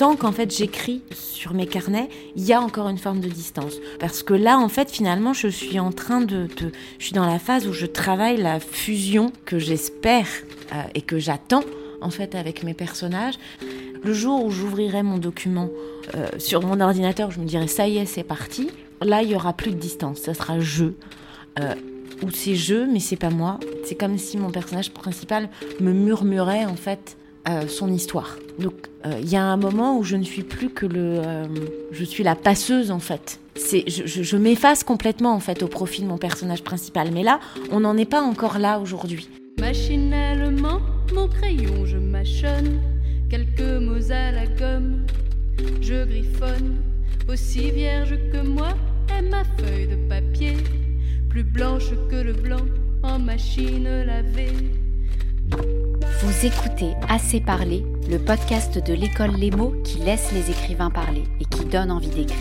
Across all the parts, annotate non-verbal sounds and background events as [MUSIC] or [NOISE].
tant qu'en fait j'écris sur mes carnets, il y a encore une forme de distance. Parce que là, en fait, finalement, je suis en train de, je suis dans la phase où je travaille la fusion que j'espère euh, et que j'attends en fait avec mes personnages. Le jour où j'ouvrirai mon document euh, sur mon ordinateur, je me dirai ça y est, c'est parti. Là, il y aura plus de distance, ça sera jeu. Euh, ou c'est jeu, mais c'est pas moi. C'est comme si mon personnage principal me murmurait en fait euh, son histoire. Donc il y a un moment où je ne suis plus que le, je suis la passeuse en fait. C'est, je, je m'efface complètement en fait au profit de mon personnage principal. Mais là, on n'en est pas encore là aujourd'hui. Machinalement, mon crayon, je mâchonne quelques mots à la gomme. Je griffonne, aussi vierge que moi est ma feuille de papier, plus blanche que le blanc en machine lavée. Vous écoutez Assez parler, le podcast de l'école Les mots qui laisse les écrivains parler et qui donne envie d'écrire.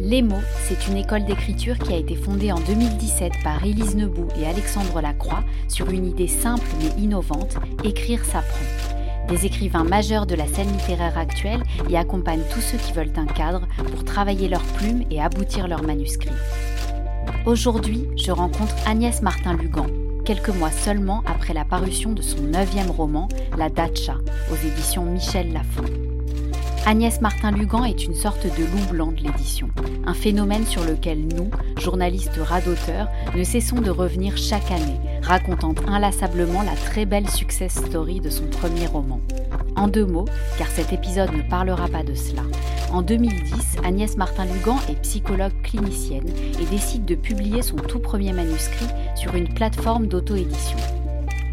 Les mots, c'est une école d'écriture qui a été fondée en 2017 par Élise Nebout et Alexandre Lacroix sur une idée simple mais innovante, écrire s'apprend. Des écrivains majeurs de la scène littéraire actuelle y accompagnent tous ceux qui veulent un cadre pour travailler leurs plumes et aboutir leurs manuscrits. Aujourd'hui, je rencontre Agnès Martin-Lugan, quelques mois seulement après la parution de son neuvième roman, La Dacha, aux éditions Michel Lafon. Agnès Martin-Lugan est une sorte de loup blanc de l'édition, un phénomène sur lequel nous, journalistes radoteurs, ne cessons de revenir chaque année, racontant inlassablement la très belle success story de son premier roman. En deux mots, car cet épisode ne parlera pas de cela, en 2010, Agnès Martin-Lugan est psychologue clinicienne et décide de publier son tout premier manuscrit sur une plateforme d'auto-édition.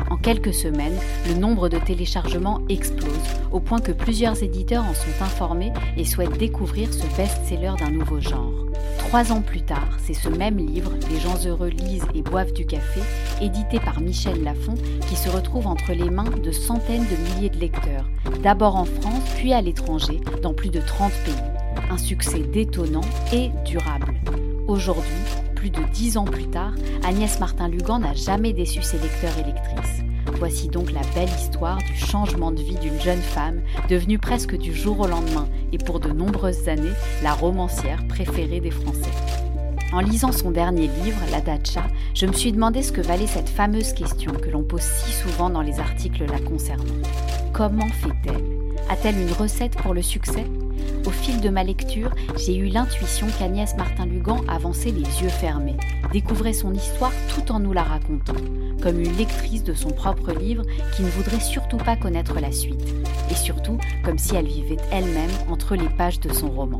En quelques semaines, le nombre de téléchargements explose, au point que plusieurs éditeurs en sont informés et souhaitent découvrir ce best-seller d'un nouveau genre. Trois ans plus tard, c'est ce même livre, Les gens heureux lisent et boivent du café, édité par Michel Lafon, qui se retrouve entre les mains de centaines de milliers de lecteurs, d'abord en France, puis à l'étranger, dans plus de 30 pays. Un succès détonnant et durable. Aujourd'hui, plus de dix ans plus tard, Agnès Martin-Lugan n'a jamais déçu ses lecteurs et lectrices. Voici donc la belle histoire du changement de vie d'une jeune femme devenue presque du jour au lendemain et pour de nombreuses années la romancière préférée des Français. En lisant son dernier livre, La Dacha, je me suis demandé ce que valait cette fameuse question que l'on pose si souvent dans les articles la concernant. Comment fait-elle? A-t-elle une recette pour le succès? Au fil de ma lecture, j'ai eu l'intuition qu'Agnès Martin-Lugan avançait les yeux fermés, découvrait son histoire tout en nous la racontant, comme une lectrice de son propre livre qui ne voudrait surtout pas connaître la suite, et surtout comme si elle vivait elle-même entre les pages de son roman.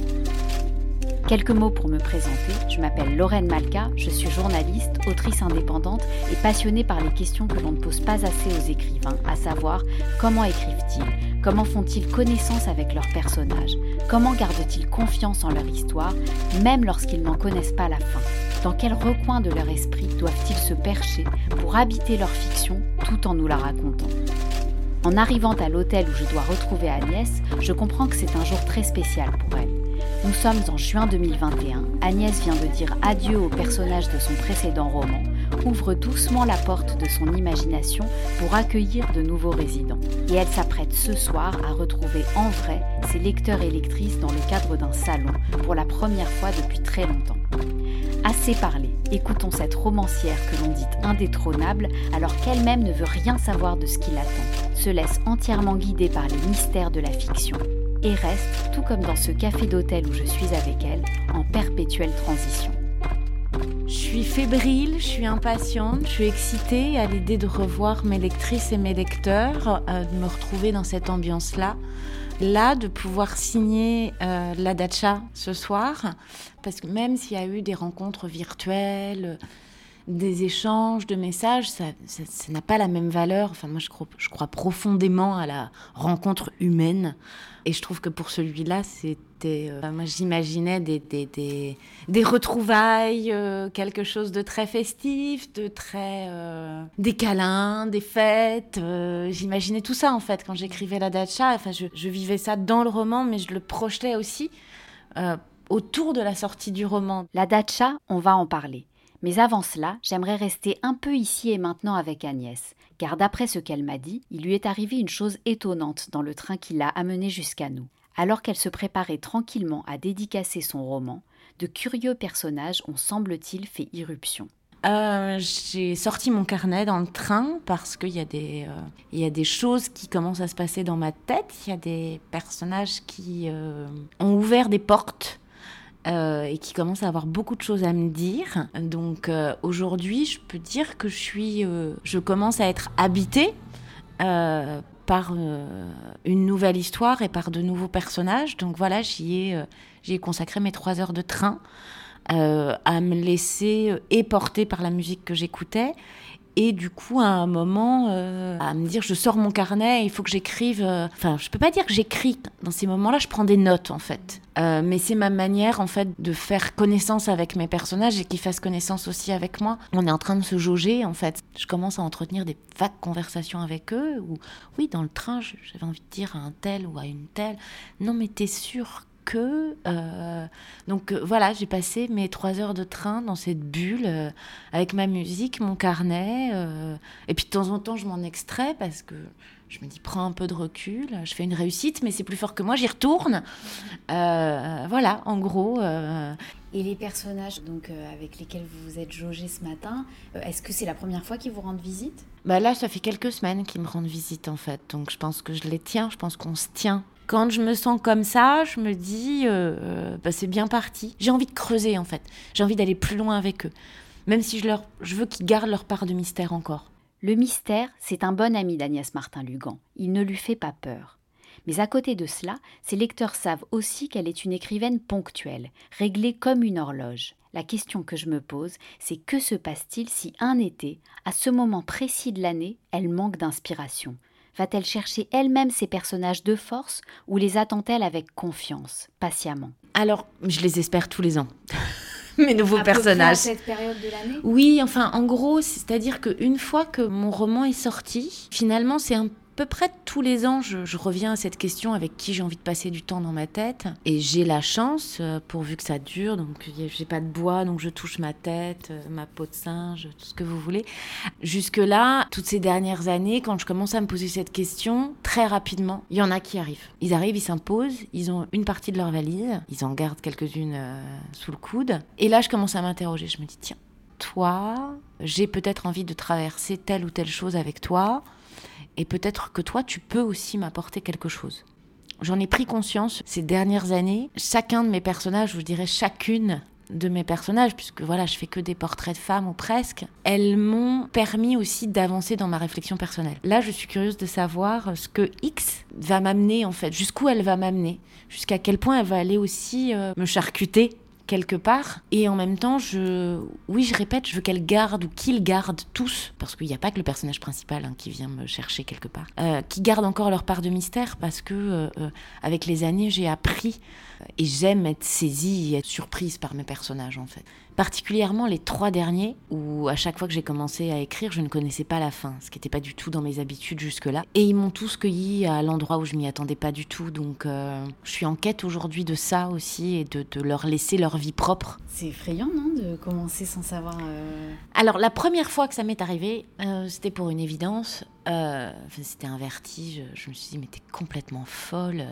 Quelques mots pour me présenter. Je m'appelle Lorraine Malka, je suis journaliste, autrice indépendante et passionnée par les questions que l'on ne pose pas assez aux écrivains, à savoir comment écrivent-ils, comment font-ils connaissance avec leurs personnages, comment gardent-ils confiance en leur histoire, même lorsqu'ils n'en connaissent pas la fin, dans quel recoin de leur esprit doivent-ils se percher pour habiter leur fiction tout en nous la racontant? En arrivant à l'hôtel où je dois retrouver Agnès, je comprends que c'est un jour très spécial pour elle. Nous sommes en juin 2021. Agnès vient de dire adieu au personnage de son précédent roman, ouvre doucement la porte de son imagination pour accueillir de nouveaux résidents. Et elle s'apprête ce soir à retrouver en vrai ses lecteurs et lectrices dans le cadre d'un salon, pour la première fois depuis très longtemps. Assez parlé, écoutons cette romancière que l'on dit indétrônable alors qu'elle-même ne veut rien savoir de ce qui l'attend, se laisse entièrement guider par les mystères de la fiction et reste, tout comme dans ce café d'hôtel où je suis avec elle, en perpétuelle transition. Je suis fébrile, je suis impatiente, je suis excitée à l'idée de revoir mes lectrices et mes lecteurs, euh, de me retrouver dans cette ambiance-là. Là, de pouvoir signer euh, la dacha ce soir, parce que même s'il y a eu des rencontres virtuelles, des échanges de messages, ça n'a pas la même valeur. Enfin, moi, je crois, profondément à la rencontre humaine. Et je trouve que pour celui-là, c'était. Euh, moi, j'imaginais des, retrouvailles, euh, quelque chose de très festif, de très. Euh, des câlins, des fêtes. j'imaginais tout ça, en fait, quand j'écrivais La Dacha. Enfin, je, je, vivais ça dans le roman, mais je le projetais aussi autour de la sortie du roman. La Dacha, on va en parler. Mais avant cela, j'aimerais rester un peu ici et maintenant avec Agnès, car d'après ce qu'elle m'a dit, il lui est arrivé une chose étonnante dans le train qui l'a amenée jusqu'à nous. Alors qu'elle se préparait tranquillement à dédicacer son roman, de curieux personnages ont semble-t-il fait irruption. Euh, j'ai sorti mon carnet dans le train parce qu'il y, a des, euh, y a des choses qui commencent à se passer dans ma tête. Il y a des personnages qui euh, ont ouvert des portes et qui commencent à avoir beaucoup de choses à me dire. Donc aujourd'hui, je peux dire que je suis, je commence à être habitée par une nouvelle histoire et par de nouveaux personnages. Donc voilà, j'y ai, consacré mes trois heures de train. Euh, à me laisser euh, éporter par la musique que j'écoutais. Et du coup, à un moment, euh, à me dire, je sors mon carnet, il faut que j'écrive. Enfin, je peux pas dire que j'écris. Dans ces moments-là, je prends des notes, en fait. mais c'est ma manière, en fait, de faire connaissance avec mes personnages et qu'ils fassent connaissance aussi avec moi. On est en train de se jauger, en fait. Je commence à entretenir des vagues conversations avec eux. Ou, oui, dans le train, j'avais envie de dire à un tel ou à une telle, non, mais t'es sûr que. Euh, donc euh, voilà, j'ai passé mes trois heures de train dans cette bulle euh, avec ma musique, mon carnet. et puis de temps en temps, je m'en extrais parce que je me dis, prends un peu de recul, je fais une réussite, mais c'est plus fort que moi, j'y retourne. voilà, en gros. Et les personnages donc, avec lesquels vous vous êtes jaugé ce matin, est-ce que c'est la première fois qu'ils vous rendent visite? Bah Là, ça fait quelques semaines qu'ils me rendent visite, en fait. Donc je pense que je les tiens, je pense qu'on se tient quand je me sens comme ça, je me dis, euh, euh, bah, c'est bien parti. J'ai envie de creuser en fait. J'ai envie d'aller plus loin avec eux. Même si je, leur, je veux qu'ils gardent leur part de mystère encore. Le mystère, c'est un bon ami d'Agnès Martin-Lugan. Il ne lui fait pas peur. Mais à côté de cela, ses lecteurs savent aussi qu'elle est une écrivaine ponctuelle, réglée comme une horloge. La question que je me pose, c'est que se passe-t-il si un été, à ce moment précis de l'année, elle manque d'inspiration? Va-t-elle chercher elle-même ses personnages de force ou les attend-elle avec confiance, patiemment? Alors, je les espère tous les ans. [LAUGHS] Mes nouveaux personnages. à cette période de l'année? Oui, enfin, en gros, c'est-à-dire qu'une fois que mon roman est sorti, finalement, c'est un peu près tous les ans, je, reviens à cette question avec qui j'ai envie de passer du temps dans ma tête. Et j'ai la chance, euh, pourvu que ça dure, donc j'ai pas de bois, donc je touche ma tête, euh, ma peau de singe, tout ce que vous voulez. Jusque-là, toutes ces dernières années, quand je commence à me poser cette question, très rapidement, il y en a qui arrivent. Ils arrivent, ils s'imposent, ils ont une partie de leur valise, ils en gardent quelques-unes euh, sous le coude. Et là, je commence à m'interroger. Je me dis, tiens, toi, j'ai peut-être envie de traverser telle ou telle chose avec toi et peut-être que toi, tu peux aussi m'apporter quelque chose. J'en ai pris conscience ces dernières années. Chacun de mes personnages, je dirais chacune de mes personnages, puisque voilà, je fais que des portraits de femmes ou presque, elles m'ont permis aussi d'avancer dans ma réflexion personnelle. Là, je suis curieuse de savoir ce que X va m'amener en fait, jusqu'où elle va m'amener, jusqu'à quel point elle va aller aussi euh, me charcuter? Quelque part. Et en même temps, je, oui, je répète, je veux qu'elle garde ou qu'ils gardent tous, parce qu'il n'y a pas que le personnage principal hein, qui vient me chercher quelque part, euh, qui gardent encore leur part de mystère, parce que euh, euh, avec les années, j'ai appris et j'aime être saisie et être surprise par mes personnages en fait particulièrement les trois derniers, où à chaque fois que j'ai commencé à écrire, je ne connaissais pas la fin, ce qui n'était pas du tout dans mes habitudes jusque-là. Et ils m'ont tous cueilli à l'endroit où je m'y attendais pas du tout. Donc euh, je suis en quête aujourd'hui de ça aussi et de, leur laisser leur vie propre. C'est effrayant, non, de commencer sans savoir. Euh, Alors la première fois que ça m'est arrivé, euh, c'était pour une évidence. c'était un vertige. Je me suis dit, mais t'es complètement folle.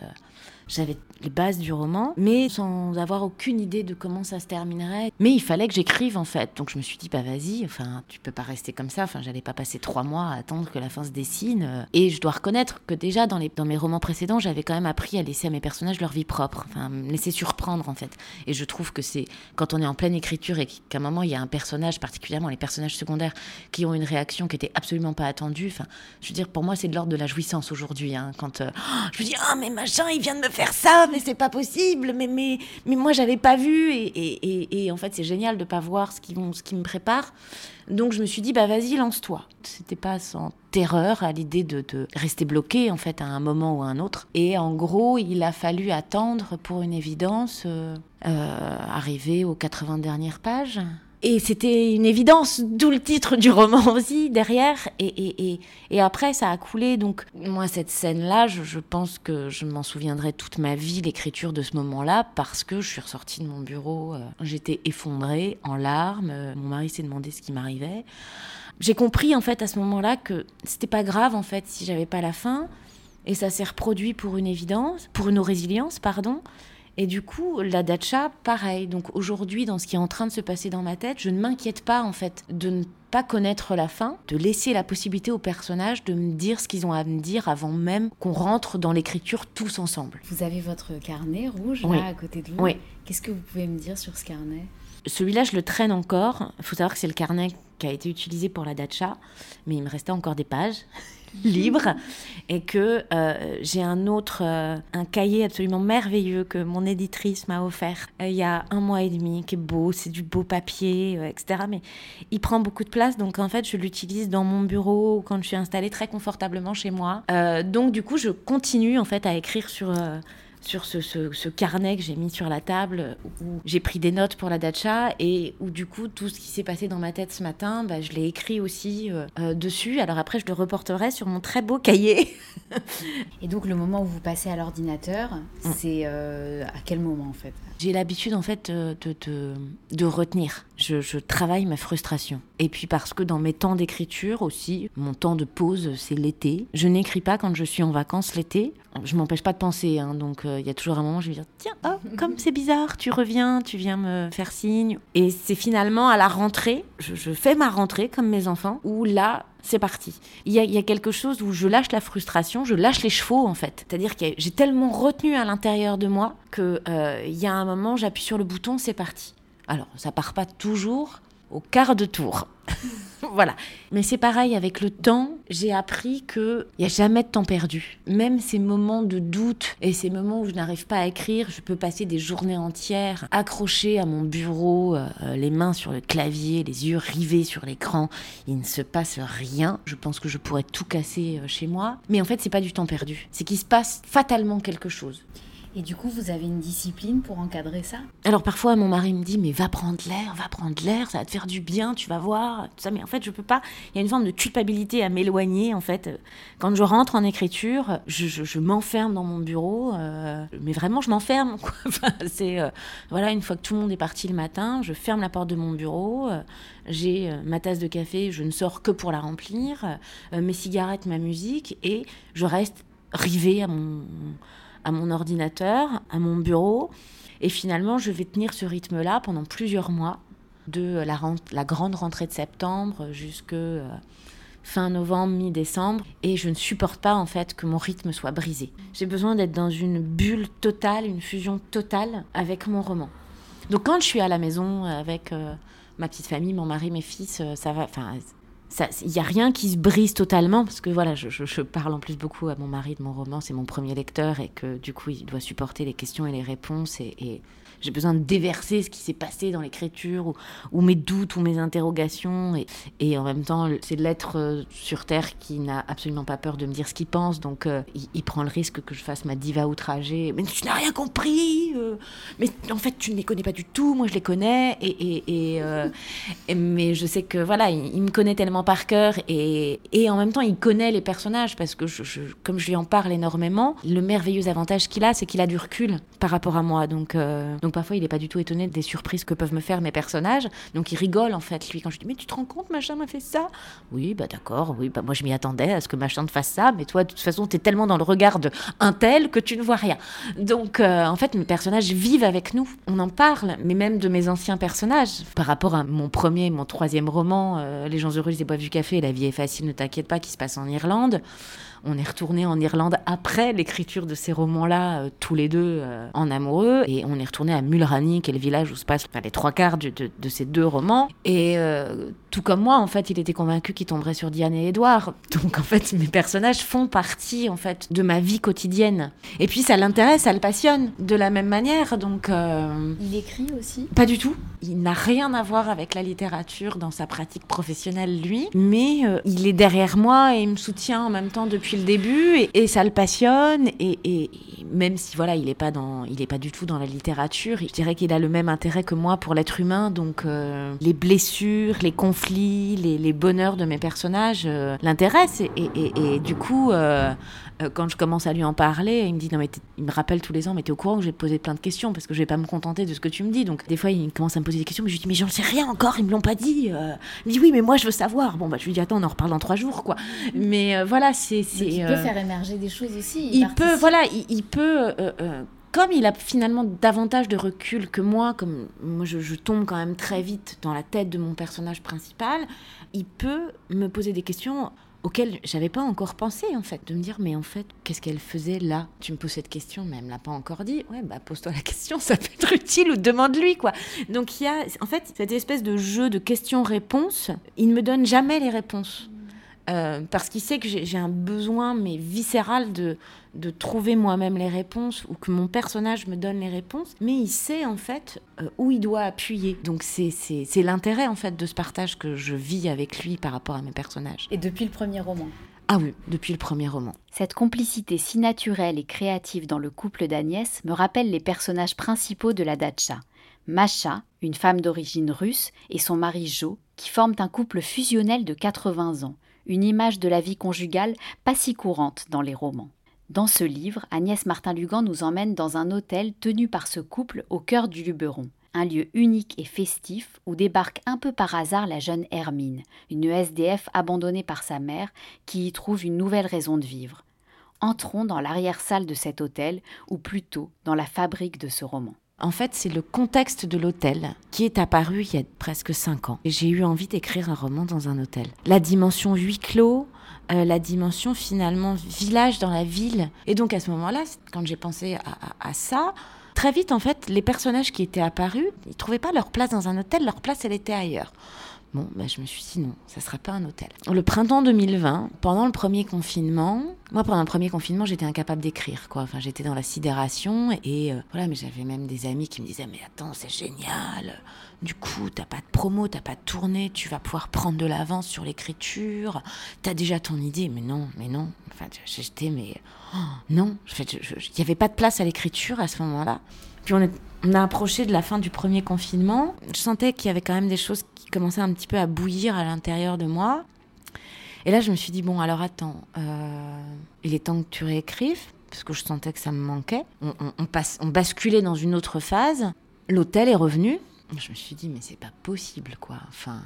J'avais les bases du roman, mais sans avoir aucune idée de comment ça se terminerait. Mais il fallait que j'écrive en fait. Donc je me suis dit, bah vas-y, enfin, tu peux pas rester comme ça. Enfin, j'allais pas passer trois mois à attendre que la fin se dessine. Et je dois reconnaître que déjà dans, les, dans mes romans précédents, j'avais quand même appris à laisser à mes personnages leur vie propre. Enfin, me laisser surprendre en fait. Et je trouve que c'est quand on est en pleine écriture et qu'à un moment il y a un personnage, particulièrement les personnages secondaires, qui ont une réaction qui était absolument pas attendue. Enfin, je veux dire, pour moi, c'est de l'ordre de la jouissance aujourd'hui. Hein, quand euh, je me dis, ah, mais machin, il vient de me faire ça, mais c'est pas possible, mais, mais, mais moi j'avais pas vu, et, et, et, en fait c'est génial de pas voir ce qui, ce qui me prépare. Donc je me suis dit, bah vas-y, lance-toi. C'était pas sans terreur à l'idée de, de, rester bloqué en fait à un moment ou à un autre. Et en gros, il a fallu attendre pour une évidence, euh, euh, arriver aux 80 dernières pages. Et c'était une évidence, d'où le titre du roman [LAUGHS] aussi derrière. Et, et, et, et après, ça a coulé. Donc, moi, cette scène-là, je, pense que je m'en souviendrai toute ma vie, l'écriture de ce moment-là, parce que je suis ressortie de mon bureau. Euh, j'étais effondrée, en larmes. Mon mari s'est demandé ce qui m'arrivait. J'ai compris, en fait, à ce moment-là, que c'était pas grave, en fait, si j'avais pas la fin. Et ça s'est reproduit pour une évidence, pour une résilience, pardon. Et du coup, la dacha, pareil. Donc aujourd'hui, dans ce qui est en train de se passer dans ma tête, je ne m'inquiète pas en fait de ne pas connaître la fin, de laisser la possibilité aux personnages de me dire ce qu'ils ont à me dire avant même qu'on rentre dans l'écriture tous ensemble. Vous avez votre carnet rouge là à côté de vous. Oui. Qu'est-ce que vous pouvez me dire sur ce carnet? Celui-là, je le traîne encore. Il faut savoir que c'est le carnet qui a été utilisé pour la dacha, mais il me restait encore des pages libre et que euh, j'ai un autre, euh, un cahier absolument merveilleux que mon éditrice m'a offert euh, il y a un mois et demi, qui est beau, c'est du beau papier, etc. Mais il prend beaucoup de place, donc en fait je l'utilise dans mon bureau quand je suis installée très confortablement chez moi. donc du coup je continue en fait à écrire sur sur ce, ce, carnet que j'ai mis sur la table, où j'ai pris des notes pour la dacha et où du coup tout ce qui s'est passé dans ma tête ce matin, bah, je l'ai écrit aussi euh, euh, dessus. Alors après, je le reporterai sur mon très beau cahier. [LAUGHS] et donc le moment où vous passez à l'ordinateur, mm. c'est euh, à quel moment en fait? J'ai l'habitude en fait de, de, de retenir. Je, travaille ma frustration. Et puis parce que dans mes temps d'écriture aussi, mon temps de pause, c'est l'été. Je n'écris pas quand je suis en vacances l'été. Je m'empêche pas de penser, hein, donc euh, il y a toujours un moment où je vais dire tiens, oh, comme c'est bizarre, tu reviens, tu viens me faire signe. Et c'est finalement à la rentrée, je, fais ma rentrée comme mes enfants, où là c'est parti. Il y, a, y, a, quelque chose où je lâche la frustration, je lâche les chevaux en fait. C'est-à-dire que j'ai tellement retenu à l'intérieur de moi que euh, y a un moment, j'appuie sur le bouton, c'est parti. Alors, ça part pas toujours au quart de tour. [LAUGHS] voilà. Mais c'est pareil avec le temps. J'ai appris que il y a jamais de temps perdu. Même ces moments de doute et ces moments où je n'arrive pas à écrire, je peux passer des journées entières accrochées à mon bureau, euh, les mains sur le clavier, les yeux rivés sur l'écran. Il ne se passe rien. Je pense que je pourrais tout casser euh, chez moi. Mais en fait, c'est pas du temps perdu. C'est qu'il se passe fatalement quelque chose. Et du coup, vous avez une discipline pour encadrer ça? Alors parfois, mon mari me dit, mais va prendre l'air, va prendre l'air, ça va te faire du bien, tu vas voir, ça. Mais en fait, je peux pas. Il y a une forme de culpabilité à m'éloigner. En fait, quand je rentre en écriture, je, m'enferme dans mon bureau. Euh, mais vraiment, je m'enferme. [LAUGHS] C'est euh, voilà, une fois que tout le monde est parti le matin, je ferme la porte de mon bureau. Euh, j'ai ma tasse de café, je ne sors que pour la remplir, mes cigarettes, ma musique, et je reste rivée à mon à mon ordinateur, à mon bureau. Et finalement, je vais tenir ce rythme-là pendant plusieurs mois, de la, grande rentrée de septembre jusque euh, fin novembre, mi-décembre. Et je ne supporte pas en fait que mon rythme soit brisé. J'ai besoin d'être dans une bulle totale, une fusion totale avec mon roman. Donc quand je suis à la maison avec euh, ma petite famille, mon mari, mes fils, euh, ça va. Il n'y a rien qui se brise totalement, parce que voilà, je, je, parle en plus beaucoup à mon mari de mon roman, c'est mon premier lecteur, et que du coup, il doit supporter les questions et les réponses, et j'ai besoin de déverser ce qui s'est passé dans l'écriture, ou, mes doutes, ou mes interrogations, et, en même temps, c'est l'être euh, sur Terre qui n'a absolument pas peur de me dire ce qu'il pense, donc euh, il, prend le risque que je fasse ma diva outragée, mais tu n'as rien compris, euh, mais en fait, tu ne les connais pas du tout, moi je les connais, et, mais je sais que voilà, il, me connaît tellement par cœur. Et, en même temps il connaît les personnages parce que comme je lui en parle énormément, le merveilleux avantage qu'il a, c'est qu'il a du recul par rapport à moi. Donc, euh, donc parfois il n'est pas du tout étonné des surprises que peuvent me faire mes personnages. Donc il rigole en fait lui quand je dis mais tu te rends compte machin m'a fait ça? Oui bah d'accord, oui bah moi je m'y attendais à ce que machin te fasse ça, mais toi de toute façon tu es tellement dans le regard d'un tel que tu ne vois rien. Donc euh, en fait mes personnages vivent avec nous, on en parle, mais même de mes anciens personnages par rapport à mon premier, mon troisième roman, euh, Les gens heureux des boivent du café, La vie est facile, ne t'inquiète pas, qui se passe en Irlande. On est retourné en Irlande après l'écriture de ces romans-là, euh, tous les deux euh, en amoureux, et on est retourné à Mulrani, qui est le village où se passent enfin, les trois quarts de, de, de, ces deux romans. Et euh, Tout comme moi, en fait, il était convaincu qu'il tomberait sur Diane et Edouard. [LAUGHS] Donc, en fait, mes personnages font partie, en fait, de ma vie quotidienne. Et puis, ça l'intéresse, ça le passionne de la même manière. Donc, Il écrit aussi? pas du tout. Il n'a rien à voir avec la littérature dans sa pratique professionnelle, lui. Mais il est derrière moi et il me soutient en même temps depuis le début. Et, ça le passionne. Et, même si, voilà, il n'est pas, dans- il est pas du tout dans la littérature, je dirais qu'il a le même intérêt que moi pour l'être humain. Donc, euh, les blessures, les conflits, les, les bonheurs de mes personnages euh, l'intéressent. Et, et- du coup, euh, euh, quand je commence à lui en parler, il me dit non mais il me rappelle tous les ans, mais t'es au courant que te poser plein de questions parce que je vais pas me contenter de ce que tu me dis. Donc des fois il commence à me poser des questions, mais je lui dis mais j'en sais rien encore, ils me l'ont pas dit. Il me dit oui mais moi je veux savoir. Bon bah je lui dis attends on en reparle dans trois jours quoi. Mais voilà c'est. Il euh, peut faire émerger des choses aussi. il peut, voilà, il, il peut. euh, euh, comme il a finalement davantage de recul que moi, comme moi je, je tombe quand même très vite dans la tête de mon personnage principal, il peut me poser des questions auxquelles j'avais pas encore pensé en fait, de me dire mais en fait qu'est-ce qu'elle faisait là? Tu me poses cette question, mais elle me l'a pas encore dit. Ouais bah pose-toi la question, [LAUGHS] ça peut être utile ou demande-lui quoi. Donc il y a en fait cette espèce de jeu de questions-réponses. Il ne me donne jamais les réponses. Euh, parce qu'il sait que j'ai un besoin, mais viscéral, de, de trouver moi-même les réponses ou que mon personnage me donne les réponses. Mais il sait en fait euh, où il doit appuyer. Donc c'est- c'est c'est l'intérêt en fait de ce partage que je vis avec lui par rapport à mes personnages. Et depuis le premier roman. Ah oui, depuis le premier roman. Cette complicité si naturelle et créative dans le couple d'Agnès me rappelle les personnages principaux de la Datcha. Masha, une femme d'origine russe, et son mari Jo, qui forment un couple fusionnel de 80 ans, une image de la vie conjugale pas si courante dans les romans. Dans ce livre, Agnès Martin-Lugan nous emmène dans un hôtel tenu par ce couple au cœur du Luberon, un lieu unique et festif où débarque un peu par hasard la jeune Hermine, une SDF abandonnée par sa mère qui y trouve une nouvelle raison de vivre. Entrons dans l'arrière-salle de cet hôtel, ou plutôt dans la fabrique de ce roman. En fait, c'est le contexte de l'hôtel qui est apparu il y a presque cinq ans. Et j'ai eu envie d'écrire un roman dans un hôtel. La dimension huis clos, euh, la dimension finalement village dans la ville. Et donc à ce moment-là, quand j'ai pensé à, à- ça, très vite en fait, les personnages qui étaient apparus, ils trouvaient pas leur place dans un hôtel, leur place elle était ailleurs. Bon, bah, je me suis dit non, ça sera pas un hôtel. Le printemps 2020, pendant le premier confinement, moi pendant le premier confinement, j'étais incapable d'écrire quoi. Enfin, j'étais dans la sidération et euh, voilà, mais j'avais même des amis qui me disaient mais attends, c'est génial. Du coup, t'as pas de promo, t'as pas de tournée, tu vas pouvoir prendre de l'avance sur l'écriture. T'as déjà ton idée, mais non, mais non. Enfin, j'étais mais oh, non. En fait, il y avait pas de place à l'écriture à ce moment-là. Puis on, a approché de la fin du premier confinement. Je sentais qu'il y avait quand même des choses qui commençaient un petit peu à bouillir à l'intérieur de moi. Et là, je me suis dit, bon, alors attends, euh, il est temps que tu réécrives, parce que je sentais que ça me manquait. On passe, on basculait dans une autre phase. L'hôtel est revenu. Je me suis dit, mais c'est pas possible, quoi. Enfin,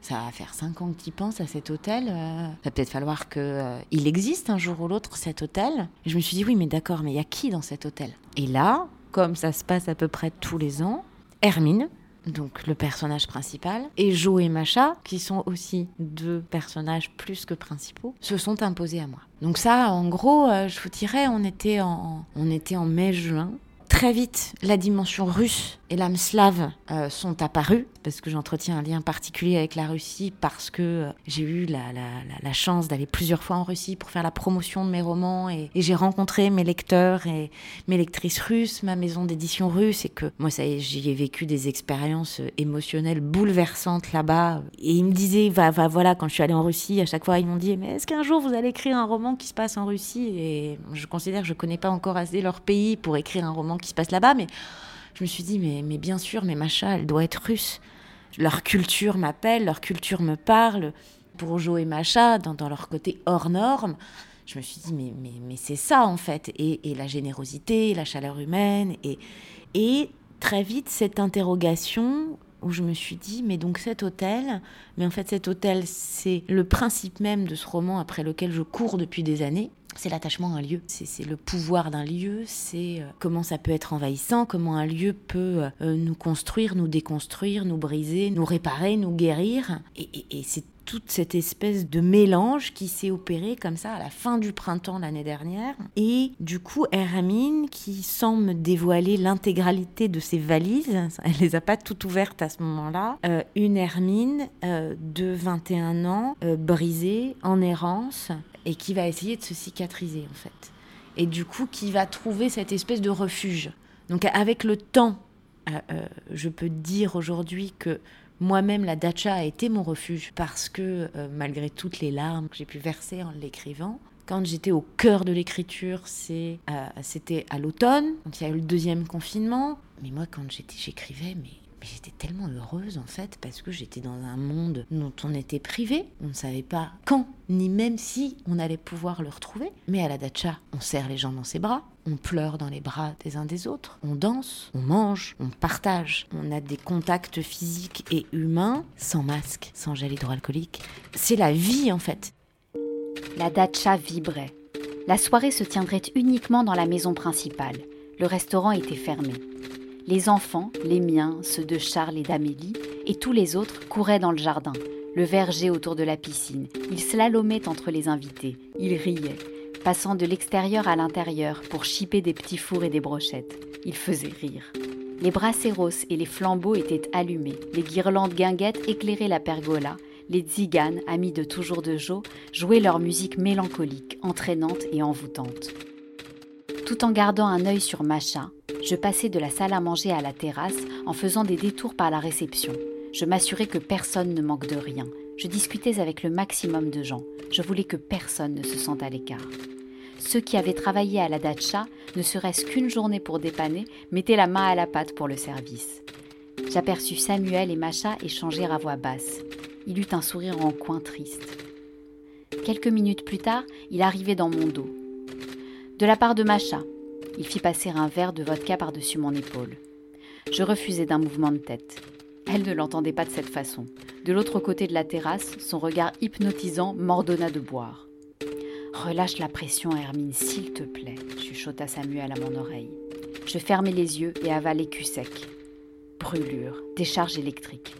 ça va faire cinq ans que tu penses à cet hôtel. euh, va peut-être falloir que euh, il existe un jour ou l'autre, cet hôtel. Et je me suis dit, oui, mais d'accord, mais il y a qui dans cet hôtel? Et là, comme ça se passe à peu près tous les ans, Hermine, donc le personnage principal, et Jo et Macha, qui sont aussi deux personnages plus que principaux, se sont imposés à moi. Donc ça, en gros, euh, je vous dirais, on était en, on était en mai-juin. Très vite, la dimension russe et l'âme slave euh, sont apparues, parce que j'entretiens un lien particulier avec la Russie, parce que euh, j'ai eu la, chance d'aller plusieurs fois en Russie pour faire la promotion de mes romans, et, j'ai rencontré mes lecteurs et mes lectrices russes, ma maison d'édition russe, et que moi, ça j'y ai vécu des expériences euh, émotionnelles bouleversantes là-bas. Et ils me disaient, va, voilà, quand je suis allée en Russie, à chaque fois, ils m'ont dit, mais est-ce qu'un jour vous allez écrire un roman qui se passe en Russie? Et je considère que je connais pas encore assez leur pays pour écrire un roman qui se passe là-bas, mais je me suis dit, mais, mais bien sûr, mais Macha, elle doit être russe. Leur culture m'appelle, leur culture me parle. Pour Jo et Macha, dans, dans leur côté hors norme, je me suis dit, mais, mais, mais c'est ça en fait. Et, et la générosité, la chaleur humaine. Et, et très vite, cette interrogation où je me suis dit, mais donc cet hôtel, mais en fait cet hôtel, c'est le principe même de ce roman après lequel je cours depuis des années. C'est l'attachement à un lieu, c'est le pouvoir d'un lieu, c'est euh, comment ça peut être envahissant, comment un lieu peut euh, nous construire, nous déconstruire, nous briser, nous réparer, nous guérir. Et, c'est toute cette espèce de mélange qui s'est opéré comme ça à la fin du printemps l'année dernière. Et du coup, Hermine, qui semble dévoiler l'intégralité de ses valises, elle les a pas toutes ouvertes à ce moment-là, euh, une Hermine de 21 ans, brisée, en errance, et qui va essayer de se cicatriser en fait. Et du coup, qui va trouver cette espèce de refuge. Donc avec le temps, euh, euh, je peux dire aujourd'hui que moi-même, la dacha a été mon refuge parce que euh, malgré toutes les larmes que j'ai pu verser en l'écrivant, quand j'étais au cœur de l'écriture, c'était à l'automne, donc il y a eu le deuxième confinement. Mais moi, quand j'écrivais, mais mais j'étais tellement heureuse en fait parce que j'étais dans un monde dont on était privé. On ne savait pas quand, ni même si on allait pouvoir le retrouver. Mais à la dacha, on serre les gens dans ses bras, on pleure dans les bras des uns des autres, on danse, on mange, on partage, on a des contacts physiques et humains sans masque, sans gel hydroalcoolique. C'est la vie en fait. La dacha vibrait. La soirée se tiendrait uniquement dans la maison principale. Le restaurant était fermé. Les enfants, les miens, ceux de Charles et d'Amélie, et tous les autres couraient dans le jardin, le verger autour de la piscine. Ils slalomaient entre les invités, ils riaient, passant de l'extérieur à l'intérieur pour chipper des petits fours et des brochettes. Ils faisaient rire. Les brasseros et les flambeaux étaient allumés, les guirlandes guinguettes éclairaient la pergola, les tziganes, amis de toujours de Jo, jouaient leur musique mélancolique, entraînante et envoûtante. Tout en gardant un œil sur Macha, je passais de la salle à manger à la terrasse en faisant des détours par la réception. Je m'assurais que personne ne manque de rien. Je discutais avec le maximum de gens. Je voulais que personne ne se sente à l'écart. Ceux qui avaient travaillé à la dacha, ne serait-ce qu'une journée pour dépanner, mettaient la main à la pâte pour le service. J'aperçus Samuel et Macha échanger à voix basse. Il eut un sourire en coin triste. Quelques minutes plus tard, il arrivait dans mon dos. De la part de Macha, il fit passer un verre de vodka par-dessus mon épaule. Je refusai d'un mouvement de tête. Elle ne l'entendait pas de cette façon. De l'autre côté de la terrasse, son regard hypnotisant m'ordonna de boire. Relâche la pression, Hermine, s'il te plaît, chuchota Samuel à mon oreille. Je fermai les yeux et avalai cul sec. Brûlure, décharge électrique.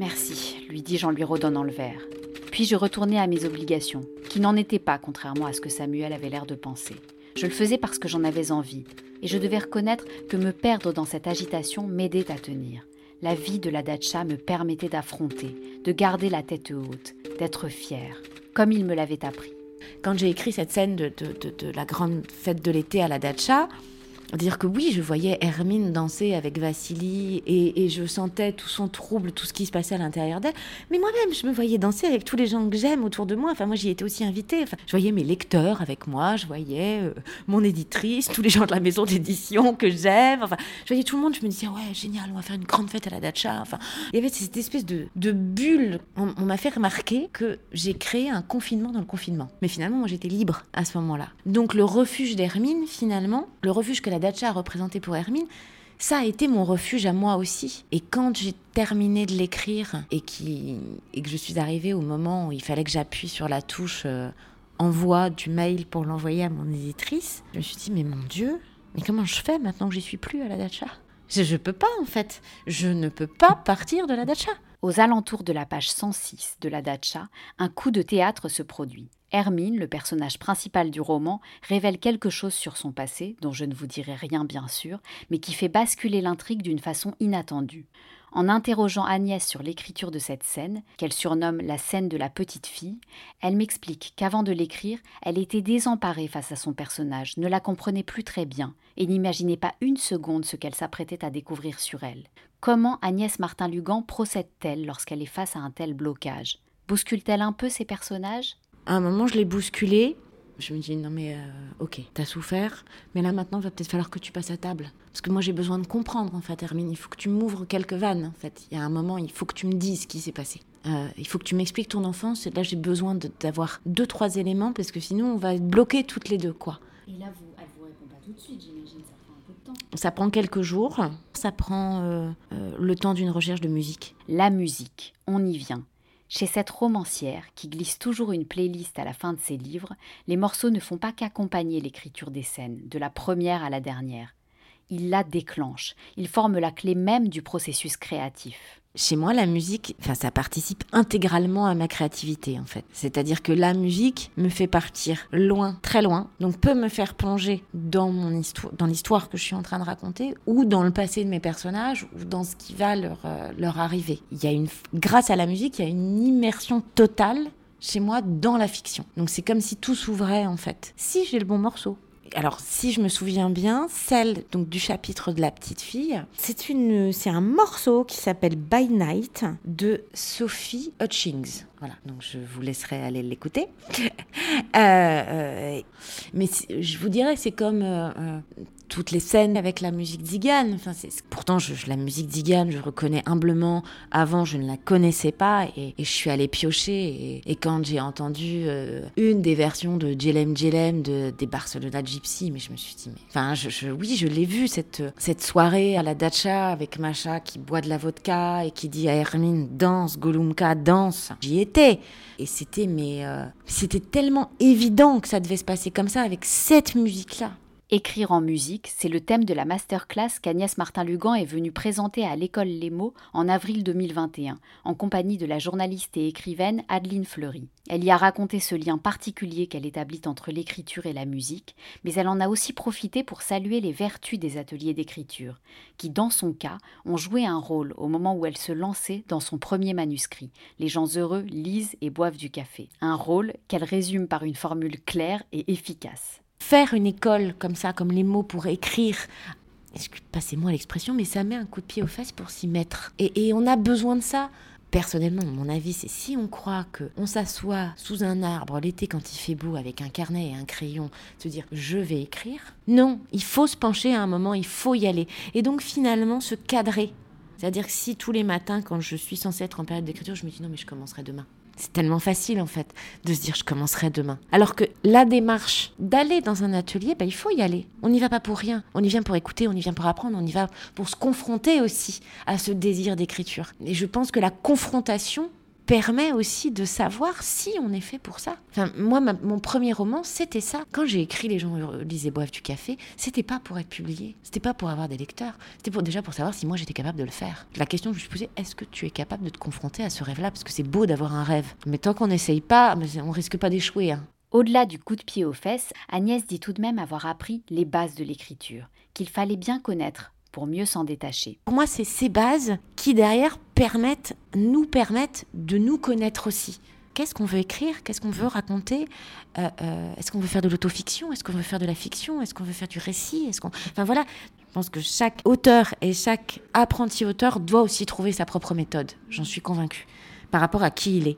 Merci, lui dis-je en lui redonnant le verre. Puis je retournai à mes obligations, qui n'en étaient pas, contrairement à ce que Samuel avait l'air de penser. Je le faisais parce que j'en avais envie, et je devais reconnaître que me perdre dans cette agitation m'aidait à tenir. La vie de la dacha me permettait d'affronter, de garder la tête haute, d'être fière, comme il me l'avait appris. Quand j'ai écrit cette scène de, de la grande fête de l'été à la dacha, dire que oui, je voyais Hermine danser avec Vassili et, je sentais tout son trouble, tout ce qui se passait à l'intérieur d'elle. Mais moi-même, je me voyais danser avec tous les gens que j'aime autour de moi. Enfin, moi, j'y étais aussi invitée. Enfin, je voyais mes lecteurs avec moi, je voyais euh, mon éditrice, tous les gens de la maison d'édition que j'aime. Enfin, je voyais tout le monde. Je me disais, ouais, génial, on va faire une grande fête à la Dacha. Enfin, il y avait cette espèce de, bulle. On, on m'a fait remarquer que j'ai créé un confinement dans le confinement. Mais finalement, moi, j'étais libre à ce moment-là. Donc, le refuge d'Hermine, finalement, le refuge que la Dacha a représenté pour Hermine, ça a été mon refuge à moi aussi. Et quand j'ai terminé de l'écrire et, et que je suis arrivée au moment où il fallait que j'appuie sur la touche euh, envoi du mail pour l'envoyer à mon éditrice, je me suis dit, mais mon Dieu, mais comment je fais maintenant que j'y suis plus à la dacha? Je, ne peux pas en fait. Je ne peux pas partir de la dacha. Aux alentours de la page 106 de la dacha, un coup de théâtre se produit. Hermine, le personnage principal du roman, révèle quelque chose sur son passé, dont je ne vous dirai rien bien sûr, mais qui fait basculer l'intrigue d'une façon inattendue. En interrogeant Agnès sur l'écriture de cette scène, qu'elle surnomme la scène de la petite fille, elle m'explique qu'avant de l'écrire, elle était désemparée face à son personnage, ne la comprenait plus très bien et n'imaginait pas une seconde ce qu'elle s'apprêtait à découvrir sur elle. Comment Agnès Martin-Lugan procède-t-elle lorsqu'elle est face à un tel blocage? Bouscule-t-elle un peu ses personnages? À un moment, je l'ai bousculé. Je me dis, non mais euh, ok, t'as souffert, mais là maintenant, il va peut-être falloir que tu passes à table. Parce que moi, j'ai besoin de comprendre, en fait, Hermine. Il faut que tu m'ouvres quelques vannes, en fait. Il y a un moment, il faut que tu me dises ce qui s'est passé. Euh, il faut que tu m'expliques ton enfance. Et là, j'ai besoin d'avoir deux, trois éléments, parce que sinon, on va être bloquer toutes les deux, quoi. Et là, vous, elle vous répond pas tout de suite, j'imagine, ça prend un peu de temps. Ça prend quelques jours. Ça prend euh, le temps d'une recherche de musique. La musique, on y vient. Chez cette romancière, qui glisse toujours une playlist à la fin de ses livres, les morceaux ne font pas qu'accompagner l'écriture des scènes, de la première à la dernière. Ils la déclenchent, ils forment la clé même du processus créatif chez moi, la musique, enfin, ça participe intégralement à ma créativité, en fait. C'est-à-dire que la musique me fait partir loin, très loin, donc peut me faire plonger dans mon histoire, dans l'histoire que je suis en train de raconter, ou dans le passé de mes personnages, ou dans ce qui va leur, euh, leur arriver. Il y a une, grâce à la musique, il y a une immersion totale chez moi dans la fiction. Donc c'est comme si tout s'ouvrait, en fait. Si j'ai le bon morceau, alors si je me souviens bien, celle donc du chapitre de la petite fille, c'est c'est un morceau qui s'appelle By Night de Sophie Hutchings. Voilà, donc je vous laisserai aller l'écouter. [LAUGHS] Euh, euh, mais je vous dirais, c'est comme euh, toutes les scènes avec la musique d'Igan. Enfin, pourtant, je, la musique d'Igan, je reconnais humblement. Avant, je ne la connaissais pas et, je suis allée piocher. Et, quand j'ai entendu une des versions de Jelem Jelem de, des Barcelona Gypsy, mais je me suis dit, mais. Enfin, je, oui, je l'ai vu cette, cette soirée à la dacha avec Macha qui boit de la vodka et qui dit à Hermine, danse, Golumka, danse. Et c'était, mais. Euh, c'était tellement évident que ça devait se passer comme ça avec cette musique-là. Écrire en musique, c'est le thème de la masterclass qu'Agnès Martin-Lugan est venue présenter à l'école Les Mots en avril 2021, en compagnie de la journaliste et écrivaine Adeline Fleury. Elle y a raconté ce lien particulier qu'elle établit entre l'écriture et la musique, mais elle en a aussi profité pour saluer les vertus des ateliers d'écriture, qui, dans son cas, ont joué un rôle au moment où elle se lançait dans son premier manuscrit. Les gens heureux lisent et boivent du café. Un rôle qu'elle résume par une formule claire et efficace faire une école comme ça, comme les mots pour écrire, passez-moi l'expression, mais ça met un coup de pied aux fesses pour s'y mettre. Et, on a besoin de ça. Personnellement, mon avis, c'est si on croit que on s'assoit sous un arbre l'été quand il fait beau avec un carnet et un crayon, se dire je vais écrire. Non, il faut se pencher à un moment, il faut y aller. Et donc finalement se cadrer. C'est-à-dire que si tous les matins, quand je suis censée être en période d'écriture, je me dis non mais je commencerai demain. C'est tellement facile en fait de se dire je commencerai demain. Alors que la démarche d'aller dans un atelier, bah, il faut y aller. On n'y va pas pour rien. On y vient pour écouter, on y vient pour apprendre, on y va pour se confronter aussi à ce désir d'écriture. Et je pense que la confrontation permet aussi de savoir si on est fait pour ça. Enfin, moi, mon premier roman, c'était ça. Quand j'ai écrit Les gens lisent et boivent du café, c'était pas pour être publié, c'était pas pour avoir des lecteurs, c'était pour, déjà pour savoir si moi j'étais capable de le faire. La question que je me suis posée, est-ce que tu es capable de te confronter à ce rêve-là? Parce que c'est beau d'avoir un rêve, mais tant qu'on n'essaye pas, on risque pas d'échouer. Hein. Au-delà du coup de pied aux fesses, Agnès dit tout de même avoir appris les bases de l'écriture, qu'il fallait bien connaître pour mieux s'en détacher. Pour moi, c'est ces bases qui derrière permettent, nous permettent de nous connaître aussi. Qu'est-ce qu'on veut écrire? Qu'est-ce qu'on veut raconter? Euh, euh, Est-ce qu'on veut faire de l'autofiction? Est-ce qu'on veut faire de la fiction? Est-ce qu'on veut faire du récit? Est-ce qu'on... Enfin voilà, je pense que chaque auteur et chaque apprenti auteur doit aussi trouver sa propre méthode. J'en suis convaincue par rapport à qui il est.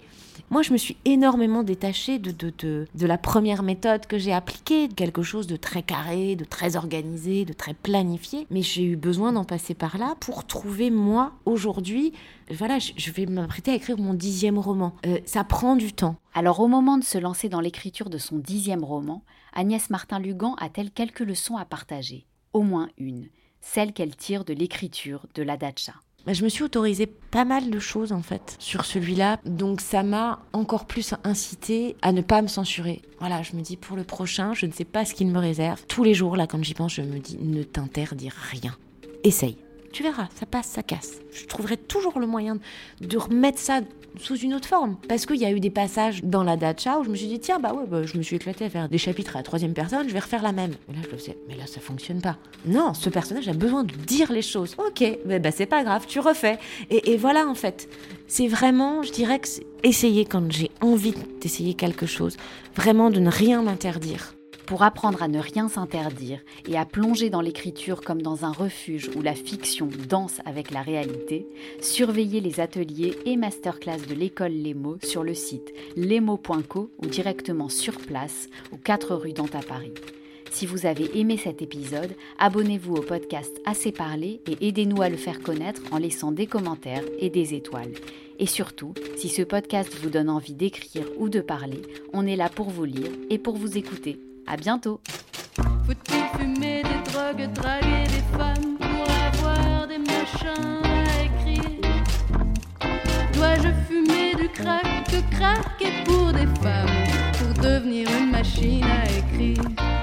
Moi, je me suis énormément détachée de, de, de, la première méthode que j'ai appliquée, quelque chose de très carré, de très organisé, de très planifié. Mais j'ai eu besoin d'en passer par là pour trouver, moi, aujourd'hui, voilà, je vais m'apprêter à écrire mon dixième roman. Euh, ça prend du temps. Alors, au moment de se lancer dans l'écriture de son dixième roman, Agnès Martin-Lugan a-t-elle quelques leçons à partager? Au moins une, celle qu'elle tire de l'écriture de la Dacha. Bah, je me suis autorisé pas mal de choses en fait sur celui-là. Donc ça m'a encore plus incité à ne pas me censurer. Voilà, je me dis pour le prochain, je ne sais pas ce qu'il me réserve. Tous les jours là quand j'y pense, je me dis ne t'interdire rien. Essaye. Tu verras, ça passe, ça casse. Je trouverai toujours le moyen de remettre ça sous une autre forme. Parce qu'il y a eu des passages dans la dacha où je me suis dit, tiens, bah ouais, bah, je me suis éclaté à faire des chapitres à la troisième personne, je vais refaire la même. Mais là, je le sais, mais là, ça fonctionne pas. Non, ce personnage a besoin de dire les choses. Ok, bah, bah c'est pas grave, tu refais. Et, et voilà, en fait. C'est vraiment, je dirais que essayer quand j'ai envie d'essayer quelque chose. Vraiment de ne rien m'interdire. Pour apprendre à ne rien s'interdire et à plonger dans l'écriture comme dans un refuge où la fiction danse avec la réalité, surveillez les ateliers et masterclass de l'école Les Mots sur le site lesmots.co ou directement sur place aux 4 rue Dante à Paris. Si vous avez aimé cet épisode, abonnez-vous au podcast Assez parlé et aidez-nous à le faire connaître en laissant des commentaires et des étoiles. Et surtout, si ce podcast vous donne envie d'écrire ou de parler, on est là pour vous lire et pour vous écouter. À bientôt. Faut-il fumer des drogues, draguer des femmes pour avoir des machins à écrire? Dois-je fumer du crack, que craquer pour des femmes, pour devenir une machine à écrire?